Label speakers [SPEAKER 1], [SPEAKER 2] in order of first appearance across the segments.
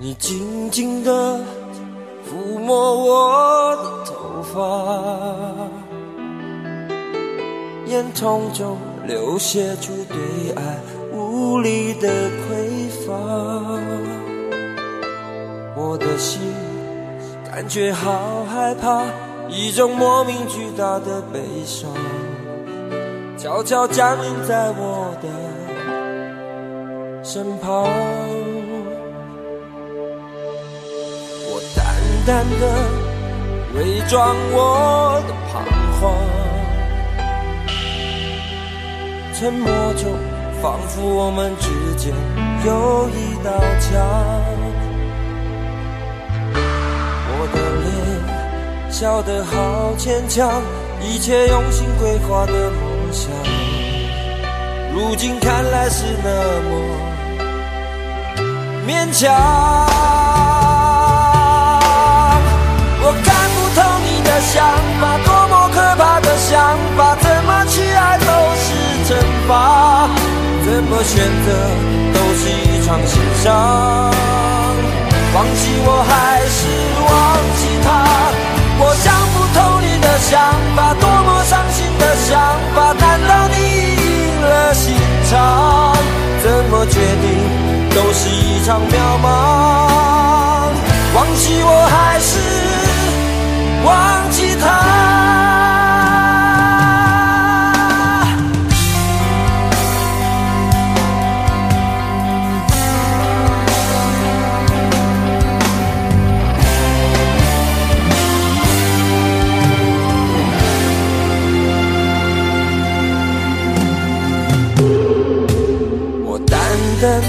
[SPEAKER 1] 你静静地抚摸我的头发，眼瞳中流泻出对爱无力的匮乏。我的心感觉好害怕，一种莫名巨大的悲伤，悄悄降临在我的身旁。淡的伪装我的彷徨，沉默中仿佛我们之间有一道墙。我的脸笑得好牵强，一切用心规划的梦想，如今看来是那么勉强。么选择都是一场心伤。忘记我还是忘记他，我想不透你的想法，多么伤心的想法！难道你赢了心肠？怎么决定都是一场渺茫。忘记我还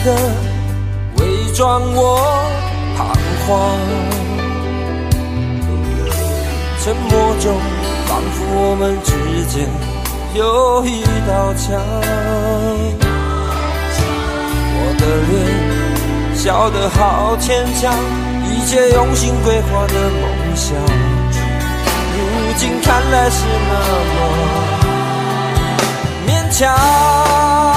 [SPEAKER 1] 的伪装我彷徨。沉默中，仿佛我们之间有一道墙。我的脸笑得好牵强，一切用心规划的梦想，如今看来是那么勉强。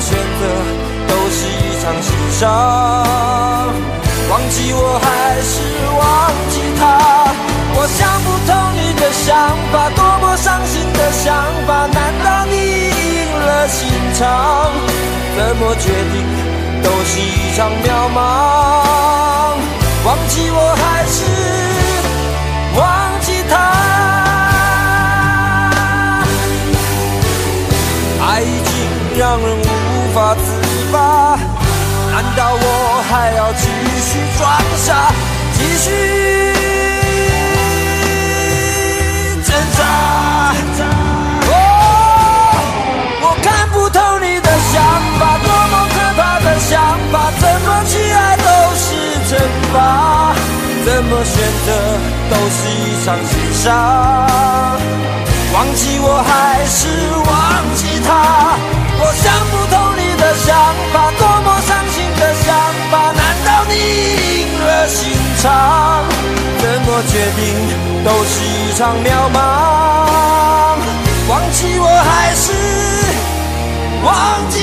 [SPEAKER 1] 选择都是一场心伤。忘记我还是忘记他，我想不通你的想法，多么伤心的想法。难道你赢了心肠？怎么决定都是一场渺茫。忘记我还是忘记他。爱已经让人无无法自拔，难道我还要继续装傻，继续挣扎？哦，我看不透你的想法，多么可怕的想法！怎么去爱都是惩罚，怎么选择都是一场心伤。忘记我还是忘记他，我想不通你的想法，多么伤心的想法。难道你已令人心伤？怎么决定都是一场渺茫，忘记我还是忘记。